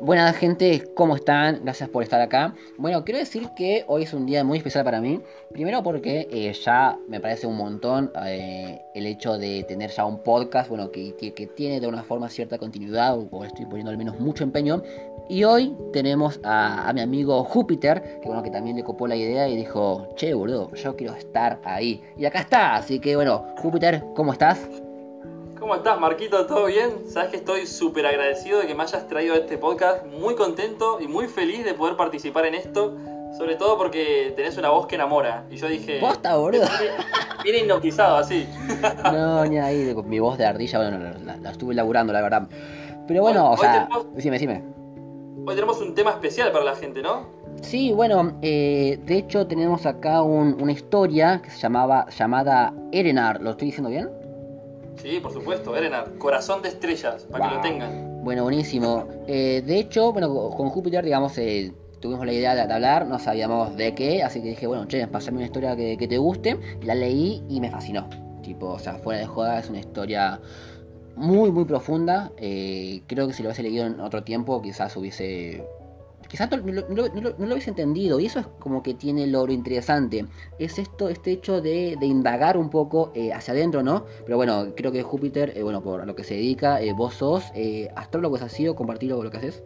Buenas gente, ¿cómo están? Gracias por estar acá. Bueno, quiero decir que hoy es un día muy especial para mí. Primero porque eh, ya me parece un montón eh, el hecho de tener ya un podcast, bueno, que, que, tiene de una forma cierta continuidad, o estoy poniendo al menos mucho empeño. Y hoy tenemos a, mi amigo Júpiter, que bueno, que también le copó la idea y dijo, che, boludo, yo quiero estar ahí. Y acá está, así que bueno, Júpiter, ¿cómo estás? ¿Cómo estás, Marquito? ¿Todo bien? Sabes que estoy súper agradecido de que me hayas traído a este podcast, muy contento y muy feliz de poder participar en esto, sobre todo porque tenés una voz que enamora. Y yo dije. ¡Posta, boludo! Viene hipnotizado así. no, ni ahí, mi voz de ardilla, bueno, la, estuve laburando, la verdad. Pero bueno, o sea. Decime, decime. Hoy tenemos un tema especial para la gente, ¿no? Sí, bueno, eh, de hecho tenemos acá una historia que se llamaba llamada Erenar, ¿lo estoy diciendo bien? Sí, por supuesto, Erenar, corazón de estrellas, para que lo tengan. Bueno, buenísimo. Eh, de hecho, bueno, con Júpiter, digamos, eh, tuvimos la idea de, hablar, no sabíamos de qué, así que dije, bueno, che, pasame una historia que, te guste. La leí y me fascinó. Tipo, o sea, fuera de joda, es una historia muy, muy profunda. Eh, creo que si lo hubiese leído en otro tiempo, quizás hubiese quizás no, lo hubiese entendido y eso es como que tiene lo interesante. Es esto este hecho de, indagar un poco eh, hacia adentro no pero bueno creo que Júpiter eh, bueno por lo que se dedica eh, vos sos astrólogo es así o compartirlo lo que haces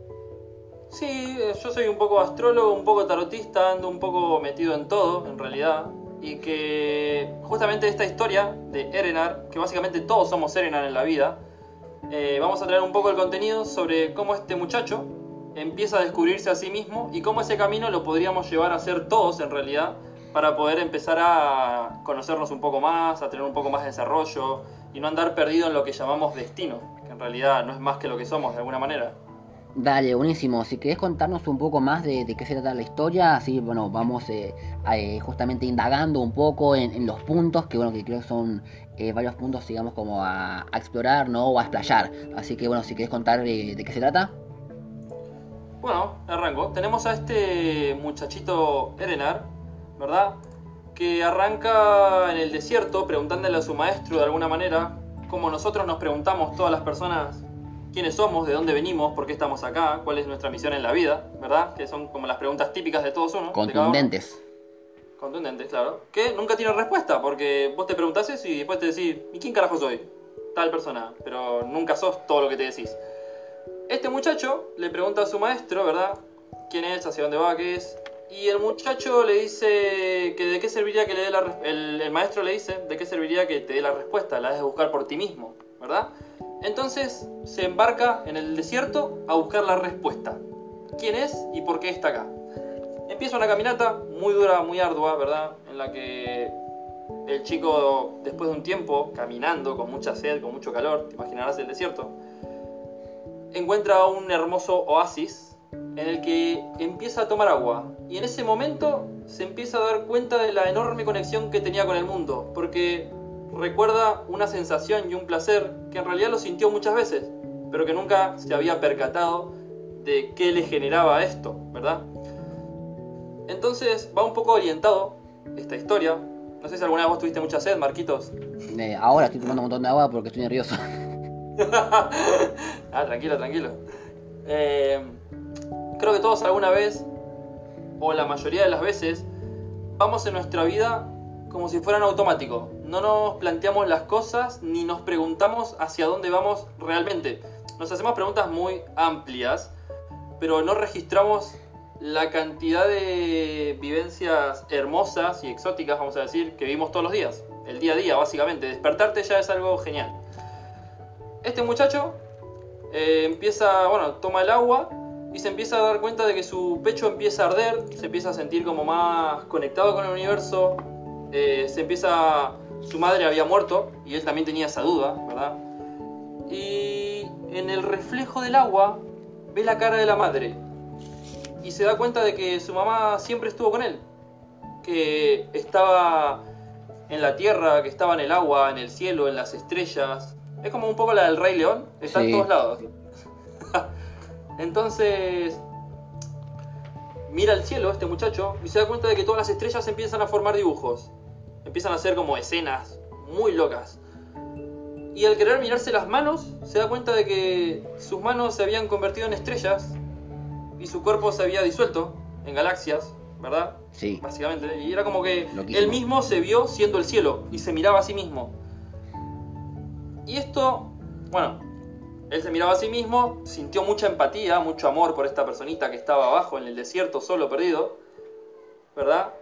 sí yo soy un poco astrólogo un poco tarotista ando un poco metido en todo en realidad. Y que justamente esta historia de Erenar que básicamente todos somos Erenar en la vida vamos a traer un poco el contenido sobre cómo este muchacho empieza a descubrirse a sí mismo y cómo ese camino lo podríamos llevar a hacer todos en realidad para poder empezar a conocernos un poco más, a tener un poco más de desarrollo y no andar perdido en lo que llamamos destino, que en realidad no es más que lo que somos de alguna manera. Dale, buenísimo. Si querés contarnos un poco más de, qué se trata la historia, así, bueno, vamos eh, eh, justamente indagando un poco en, los puntos, que bueno, que creo que son eh, varios puntos, digamos, como a, explorar, ¿no? O a explayar. Así que bueno, si querés contar de qué se trata. Bueno, arranco. Tenemos a este muchachito Erenar, ¿verdad? Que arranca en el desierto preguntándole a su maestro de alguna manera, como nosotros nos preguntamos todas las personas quiénes somos, de dónde venimos, por qué estamos acá, cuál es nuestra misión en la vida, ¿verdad? Que son como las preguntas típicas de todos uno. Contundentes. Contundentes, claro. Que nunca tiene respuesta, porque vos te preguntás eso y después te decís, ¿y quién carajo soy? Tal persona, pero nunca sos todo lo que te decís. Este muchacho le pregunta a su maestro, ¿verdad? ¿Quién es? ¿Hacia dónde va? ¿Qué es? Y el muchacho le dice que de qué serviría que le dé la el, el maestro le dice de qué serviría que te dé la respuesta, la has de buscar por ti mismo, ¿verdad? Entonces se embarca en el desierto a buscar la respuesta. ¿Quién es y por qué está acá? Empieza una caminata muy dura, muy ardua, ¿verdad? En la que el chico, después de un tiempo, caminando con mucha sed, con mucho calor, te imaginarás el desierto, encuentra un hermoso oasis en el que empieza a tomar agua. Y en ese momento se empieza a dar cuenta de la enorme conexión que tenía con el mundo, porque recuerda una sensación y un placer que en realidad lo sintió muchas veces, pero que nunca se había percatado de qué le generaba esto, ¿verdad? Entonces va un poco orientado esta historia. No sé si alguna vez vos tuviste mucha sed, Marquitos. Eh, ahora estoy tomando un montón de agua porque estoy nervioso. ah, tranquilo, tranquilo. Eh, creo que todos alguna vez, o la mayoría de las veces, vamos en nuestra vida como si fueran automático. No nos planteamos las cosas ni nos preguntamos hacia dónde vamos realmente. Nos hacemos preguntas muy amplias, pero no registramos la cantidad de vivencias hermosas y exóticas, vamos a decir, que vivimos todos los días. El día a día, básicamente. Despertarte ya es algo genial este muchacho eh, empieza, bueno, toma el agua y se empieza a dar cuenta de que su pecho empieza a arder, se empieza a sentir como más conectado con el universo, eh, se empieza, su madre había muerto y él también tenía esa duda, ¿verdad? Y en el reflejo del agua ve la cara de la madre y se da cuenta de que su mamá siempre estuvo con él, que estaba en la tierra, que estaba en el agua, en el cielo, en las estrellas, es como un poco la del Rey León, está en todos lados. Entonces, mira al cielo este muchacho y se da cuenta de que todas las estrellas empiezan a formar dibujos. Empiezan a hacer como escenas muy locas. Y al querer mirarse las manos, se da cuenta de que sus manos se habían convertido en estrellas y su cuerpo se había disuelto en galaxias, ¿verdad? Sí. Básicamente. Y era como que Loquísimo. él mismo se vio siendo el cielo y se miraba a sí mismo. Y esto, bueno, él se miraba a sí mismo, sintió mucha empatía, mucho amor por esta personita que estaba abajo en el desierto, solo, perdido, ¿verdad?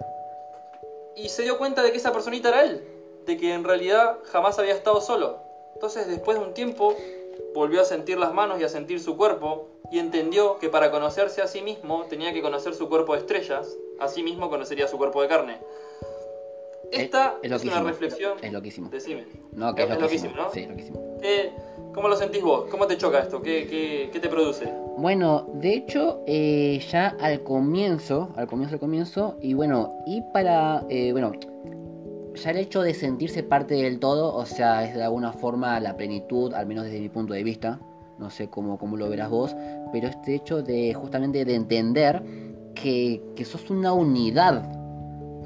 Y se dio cuenta de que esa personita era él, de que en realidad jamás había estado solo. Entonces, después de un tiempo, volvió a sentir las manos y a sentir su cuerpo, y entendió que para conocerse a sí mismo tenía que conocer su cuerpo de estrellas, así mismo conocería su cuerpo de carne. Esta Es- es, es una reflexión. Es loquísimo. Decime. No, que es, Es loquísimo. loquísimo, ¿no? Sí, loquísimo. ¿Qué- ¿Cómo lo sentís vos? ¿Cómo te choca esto? ¿Qué, qué, qué te produce? Bueno, de hecho, eh, ya al comienzo, al comienzo, al comienzo, y bueno, y para, eh, bueno, ya el hecho de sentirse parte del todo, o sea, es de alguna forma la plenitud, al menos desde mi punto de vista, no sé cómo, cómo lo verás vos, pero este hecho de justamente de entender que, que sos una unidad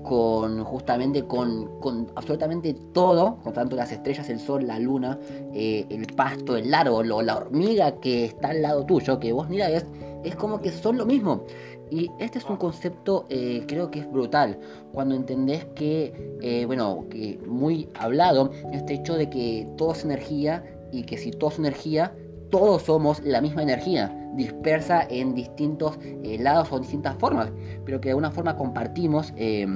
con justamente con, con absolutamente todo, con tanto las estrellas, el sol, la luna, eh, el pasto, el árbol o la hormiga que está al lado tuyo, que vos ni la ves, es como que son lo mismo. Y este es un concepto, eh, creo que es brutal, cuando entendés que, eh, bueno, que muy hablado, este hecho de que todo es energía y que si todo es energía, todos somos la misma energía, dispersa en distintos eh, lados o distintas formas, pero que de alguna forma compartimos eh,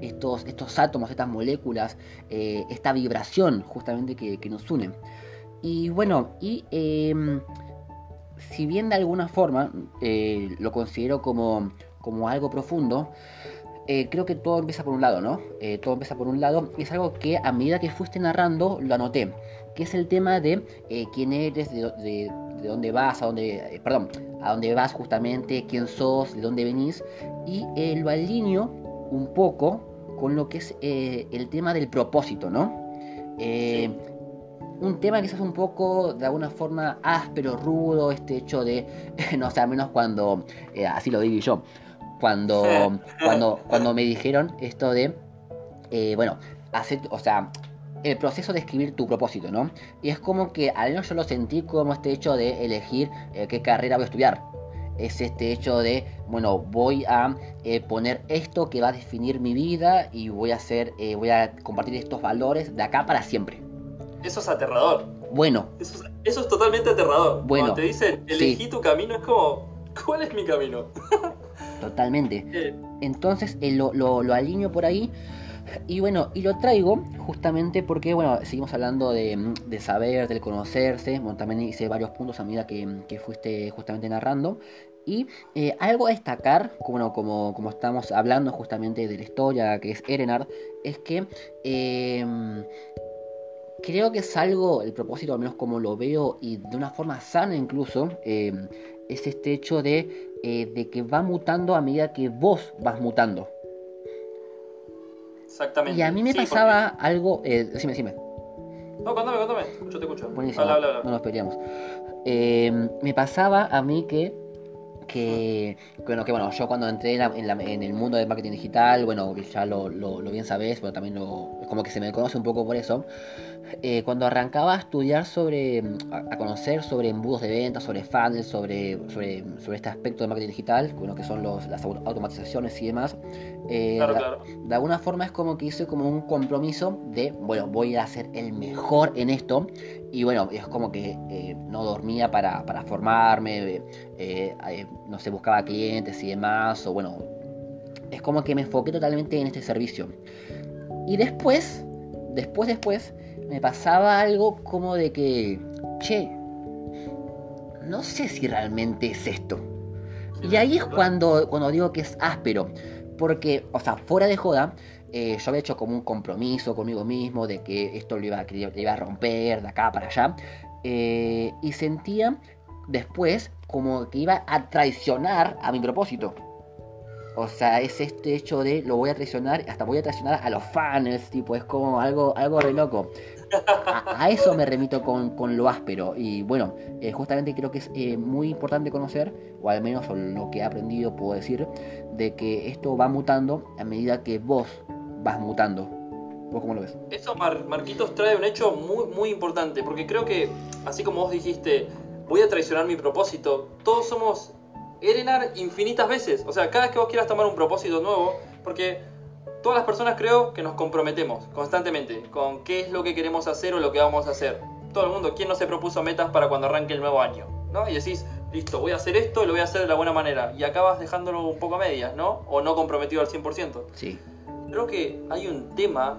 estos, estos átomos, estas moléculas, eh, esta vibración justamente que, nos une. Y bueno, y eh, si bien de alguna forma eh, lo considero como, como algo profundo, creo que todo empieza por un lado, ¿no? Todo empieza por un lado y es algo que a medida que fuiste narrando lo anoté, que es el tema de eh, quién eres, de, de- de dónde vas, a dónde, eh, perdón, a dónde vas justamente, quién sos, de dónde venís y eh, lo alineo un poco con lo que es eh, el tema del propósito, ¿no? Un tema quizás un poco de alguna forma áspero, rudo, este hecho de, no sé, al menos cuando, así lo digo yo, cuando, cuando, cuando me dijeron esto de, bueno, hacer, o sea, el proceso de escribir tu propósito, ¿no? Y es como que al menos yo lo sentí como este hecho de elegir eh, qué carrera voy a estudiar. Es este hecho de, bueno, voy a eh, poner esto que va a definir mi vida y voy a hacer, eh, voy a compartir estos valores de acá para siempre. Eso es aterrador. Bueno, Eso es, eso es totalmente aterrador. Bueno, Cuando te dicen, sí. elegí tu camino, es como, ¿cuál es mi camino? totalmente. Entonces lo, lo, lo alineo por ahí. Y bueno, y lo traigo justamente porque, bueno, seguimos hablando de, de saber, del conocerse. Bueno, también hice varios puntos a medida que, que fuiste justamente narrando. Y eh, algo a destacar, como, como, como estamos hablando justamente de la historia que es Erenard, es que eh, creo que es algo, el propósito, al menos como lo veo, y de una forma sana incluso, eh, es este hecho de, eh, de que va mutando a medida que vos vas mutando. Exactamente. Y a mí me Sí, pasaba algo. Eh, decime, decime. porque- No, contame, contame. Yo te escucho. Buenísimo. Habla, habla, habla. No nos peleamos. Eh, me pasaba a mí que. Que, bueno, que bueno, yo cuando entré en, la- en la- en el mundo del marketing digital, bueno, que ya lo, lo- lo bien sabés, pero también lo, como que se me conoce un poco por eso. Eh, cuando arrancaba a estudiar sobre, a, a conocer sobre embudos de ventas, sobre funnels, sobre, sobre, sobre este aspecto de marketing digital, que son los, las au- automatizaciones y demás, eh, Claro, da- claro. de alguna forma es como que hice como un compromiso de, bueno, voy a ser el mejor en esto. Y bueno, es como que eh, no dormía para, para formarme, eh, eh, no sé, buscaba clientes y demás, o bueno, es como que me enfoqué totalmente en este servicio. Y después, después, después, me pasaba algo como de que, che, no sé si realmente es esto. Y ahí es cuando, cuando digo que es áspero. Porque, o sea, fuera de joda, eh, yo había hecho como un compromiso conmigo mismo de que esto lo iba, que lo iba a romper de acá para allá. eh, y sentía después como que iba a traicionar a mi propósito. O sea, es este hecho de lo voy a traicionar, hasta voy a traicionar a los fans, tipo, es como algo, algo re loco. A, a eso me remito con, con lo áspero. Y bueno, eh, justamente creo que es eh, muy importante conocer, o al menos lo que he aprendido puedo decir, de que esto va mutando a medida que vos vas mutando. ¿Vos cómo lo ves? Eso Marquitos trae un hecho muy, muy importante, porque creo que, así como vos dijiste, voy a traicionar mi propósito, todos somos Erenar infinitas veces. O sea, cada vez que vos quieras tomar un propósito nuevo, porque todas las personas creo que nos comprometemos constantemente con qué es lo que queremos hacer o lo que vamos a hacer. Todo el mundo, ¿quién no se propuso metas para cuando arranque el nuevo año? ¿No? Y decís, listo, voy a hacer esto y lo voy a hacer de la buena manera. Y acabas dejándolo un poco a medias, ¿no? O no comprometido al 100%. Sí. Creo que hay un tema,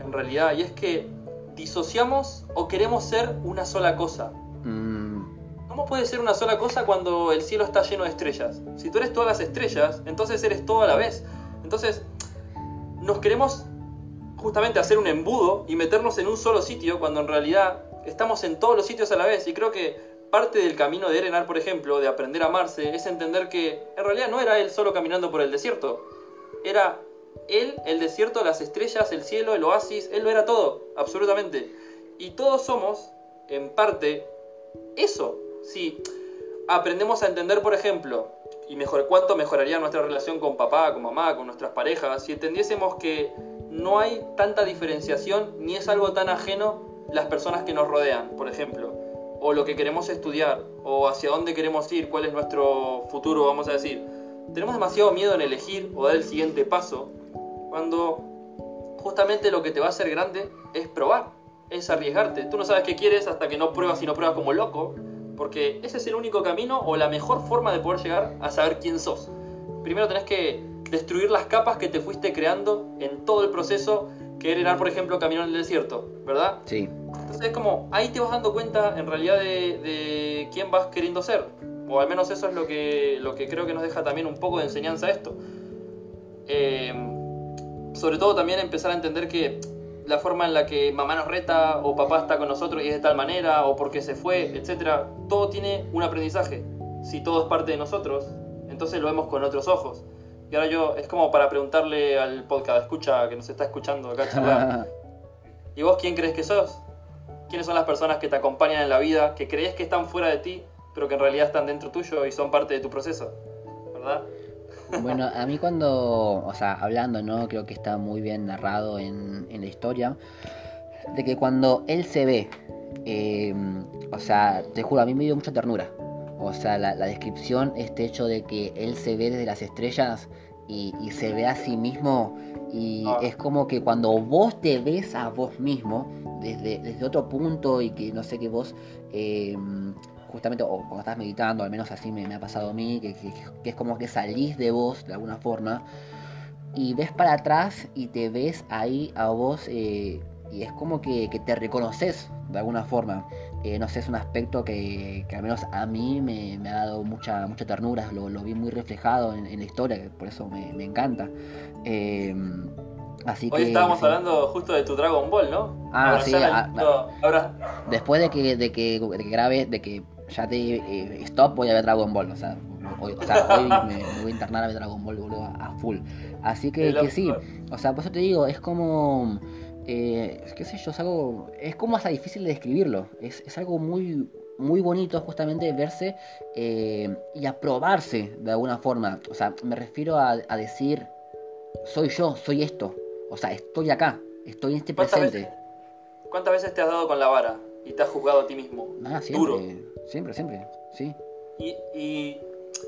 en realidad, y es que disociamos o queremos ser una sola cosa. Mm, ¿Cómo puede ser una sola cosa cuando el cielo está lleno de estrellas? Si tú eres todas las estrellas, entonces eres todo a la vez. Entonces, nos queremos justamente hacer un embudo y meternos en un solo sitio cuando en realidad estamos en todos los sitios a la vez. Y creo que parte del camino de Erenar, por ejemplo, de aprender a amarse, es entender que en realidad no era él solo caminando por el desierto. Era él, el desierto, las estrellas, el cielo, el oasis, él lo era todo, absolutamente. Y todos somos, en parte, eso. Si aprendemos a entender, por ejemplo, y mejor, cuánto mejoraría nuestra relación con papá, con mamá, con nuestras parejas, si entendiésemos que no hay tanta diferenciación ni es algo tan ajeno las personas que nos rodean, por ejemplo, o lo que queremos estudiar, o hacia dónde queremos ir, cuál es nuestro futuro, vamos a decir. Tenemos demasiado miedo en elegir o dar el siguiente paso, cuando justamente lo que te va a hacer grande es probar, es arriesgarte. Tú no sabes qué quieres hasta que no pruebas y no pruebas como loco, porque ese es el único camino o la mejor forma de poder llegar a saber quién sos. Primero tenés que destruir las capas que te fuiste creando en todo el proceso que era, por ejemplo, caminar en el desierto, ¿verdad? Sí. Entonces es como, ahí te vas dando cuenta en realidad de, quién vas queriendo ser. O al menos eso es lo que, lo que creo que nos deja también un poco de enseñanza esto. Eh, sobre todo también empezar a entender que la forma en la que mamá nos reta o papá está con nosotros y es de tal manera o porque se fue, etcétera, todo tiene un aprendizaje. Si todo es parte de nosotros, entonces lo vemos con otros ojos. Y ahora yo, es como para preguntarle al podcast, escucha, que nos está escuchando acá charlar. ¿Y vos quién crees que sos? ¿Quiénes son las personas que te acompañan en la vida, que crees que están fuera de ti, pero que en realidad están dentro tuyo y son parte de tu proceso? ¿Verdad? Bueno, a mí cuando, o sea, hablando, ¿no? Creo que está muy bien narrado en, la historia, de que cuando él se ve, eh, o sea, te juro, a mí me dio mucha ternura. O sea, la, descripción, este hecho de que él se ve desde las estrellas y, se ve a sí mismo, y ah. es como que cuando vos te ves a vos mismo, desde, desde otro punto y que no sé que vos... Eh, justamente, o cuando estás meditando, al menos así me, ha pasado a mí, que, es como que salís de vos de alguna forma y ves para atrás y te ves ahí a vos eh, y es como que, te reconoces de alguna forma. Eh, no sé, es un aspecto que, al menos a mí me, ha dado mucha, mucha ternura, lo, vi muy reflejado en, la historia, por eso me, encanta. Eh, así Hoy estábamos hablando justo de tu Dragon Ball, ¿no? Ah, sí. Ah, ahora... Después de que, de que, de que grabe, de que ya te eh, stop, voy a ver Dragon Ball. O sea, hoy, o sea, hoy me, voy a internar a ver Dragon Ball, boludo, a, full. Así que, que sí, o sea, por eso te digo, es como. Eh, qué sé yo, es algo. Es como hasta difícil de describirlo. Es, es algo muy, muy bonito justamente verse eh, y aprobarse de alguna forma. O sea, me refiero a, a, decir, soy yo, soy esto. O sea, estoy acá, estoy en este presente. ¿Cuántas veces te has dado con la vara y te has juzgado a ti mismo? Ah, siempre. Siempre, siempre, sí. ¿Y,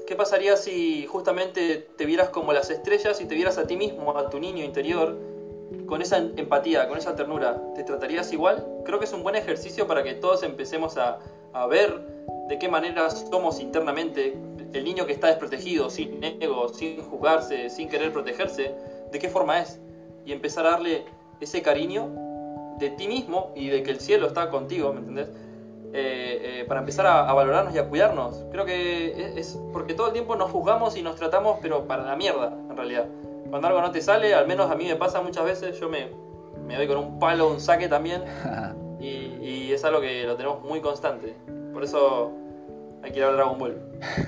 qué pasaría si justamente te vieras como las estrellas y te vieras a ti mismo, a tu niño interior, con esa empatía, con esa ternura? ¿Te tratarías igual? Creo que es un buen ejercicio para que todos empecemos a, ver de qué manera somos internamente el niño que está desprotegido, sin ego, sin juzgarse, sin querer protegerse, de qué forma es. Y empezar a darle ese cariño de ti mismo y de que el cielo está contigo, ¿me entendés? Eh, eh, para empezar a, valorarnos y a cuidarnos. Creo que es, porque todo el tiempo nos juzgamos y nos tratamos, pero para la mierda, en realidad. Cuando algo no te sale, al menos a mí me pasa muchas veces, yo me, me doy con un palo, un saque también, y, es algo que lo tenemos muy constante. Por eso hay que ir a Dragon Ball.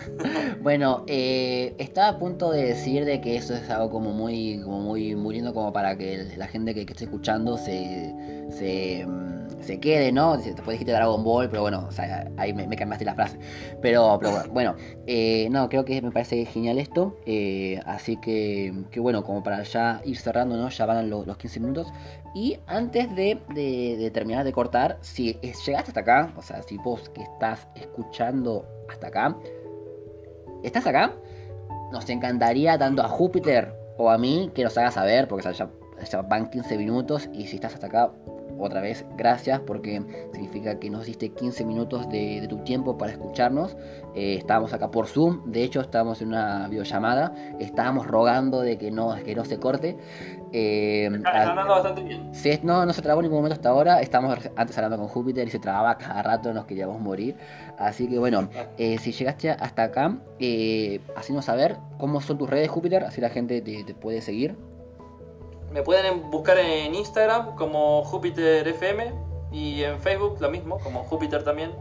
bueno, eh, estaba a punto de decir de que eso es algo como muy, como muy, muy como para que la gente que, que esté escuchando se, se mm, se quede, ¿no? Después dijiste Dragon Ball, pero bueno, o sea, ahí me, cambiaste la frase. Pero, pero bueno, eh, no, creo que me parece genial esto. Eh, así que, que, bueno, como para ya ir cerrando, ¿no? Ya van los, 15 minutos. Y antes de, terminar de cortar, si llegaste hasta acá, o sea, si vos que estás escuchando hasta acá, ¿estás acá? Nos encantaría tanto a Júpiter o a mí que nos haga saber, porque ya van 15 minutos y si estás hasta acá, otra vez gracias porque significa que nos diste 15 minutos de, tu tiempo para escucharnos. Eh, estábamos acá por Zoom, de hecho estábamos en una videollamada, estábamos rogando de que no, que no se corte. Eh, está, andando bastante bien. no, no se trabó en ningún momento hasta ahora. Estábamos antes hablando con Júpiter y se trababa cada rato, nos queríamos morir. Así que bueno, eh, si llegaste hasta acá, eh, haciendo saber cómo son tus redes Júpiter, así la gente te puede seguir. Me pueden buscar en Instagram como Júpiter FM y en Facebook lo mismo, como Júpiter también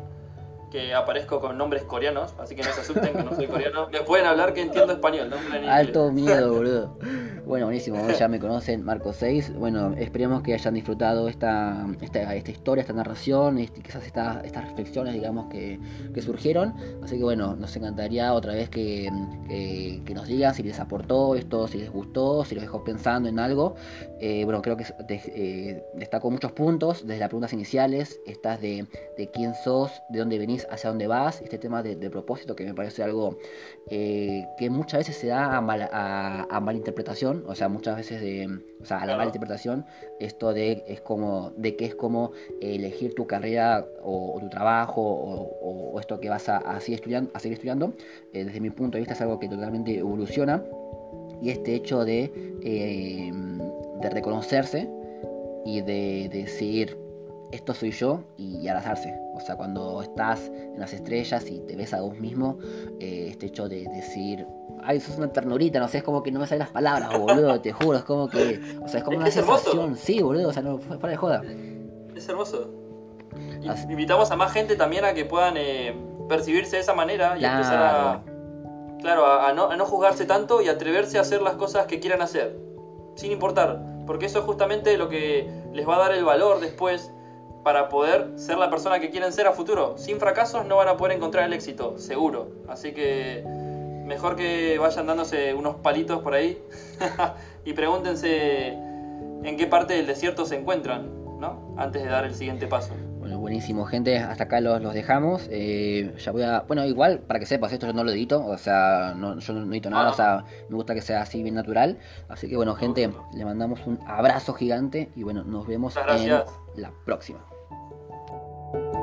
que aparezco con nombres coreanos, así que no se asusten que no soy coreano. Me pueden hablar que entiendo español, no Alto miedo, boludo. Bueno, buenísimo, ya me conocen, Marco 6. Bueno, esperemos que hayan disfrutado esta, esta, esta historia, esta narración, este, quizás esta, estas reflexiones, digamos, que, que, surgieron. Así que bueno, nos encantaría otra vez que, que, nos digan si les aportó esto, si les gustó, si los dejó pensando en algo. Eh, bueno, creo que eh, destacó muchos puntos, desde las preguntas iniciales, estas de, de quién sos, de dónde venís hacia dónde vas, este tema de, propósito que me parece algo eh, que muchas veces se da a, mal, a, malinterpretación, o sea, muchas veces de, o sea, a la malinterpretación, esto de, es como, de que es como elegir tu carrera o, tu trabajo o, esto que vas a, seguir estudiando, a seguir estudiando, eh, desde mi punto de vista es algo que totalmente evoluciona y este hecho de, eh, de reconocerse y de, de seguir esto soy yo y abrazarse. O sea, cuando estás en las estrellas y te ves a vos mismo, eh, este hecho de decir, ay, sos una ternurita, no sé, es como que no me salen las palabras, boludo, te juro, es como que, o sea, es como una sensación, sí, boludo, o sea, no, fuera de joda. Es hermoso. Invitamos a más gente también a que puedan eh, percibirse de esa manera y empezar a, claro, a, no, a no juzgarse tanto y atreverse a hacer las cosas que quieran hacer, sin importar, porque eso es justamente lo que les va a dar el valor después para poder ser la persona que quieren ser a futuro. Sin fracasos no van a poder encontrar el éxito, seguro. Así que mejor que vayan dándose unos palitos por ahí y pregúntense en qué parte del desierto se encuentran, ¿no? Antes de dar el siguiente paso. Bueno, buenísimo, gente. Hasta acá los, los dejamos. Eh, ya voy a. Bueno, igual, para que sepas, esto yo no lo edito. O sea, no, yo no edito nada. O sea, me gusta que sea así bien natural. Así que, bueno, gente, le mandamos un abrazo gigante. Y bueno, nos vemos en la próxima. Thank you.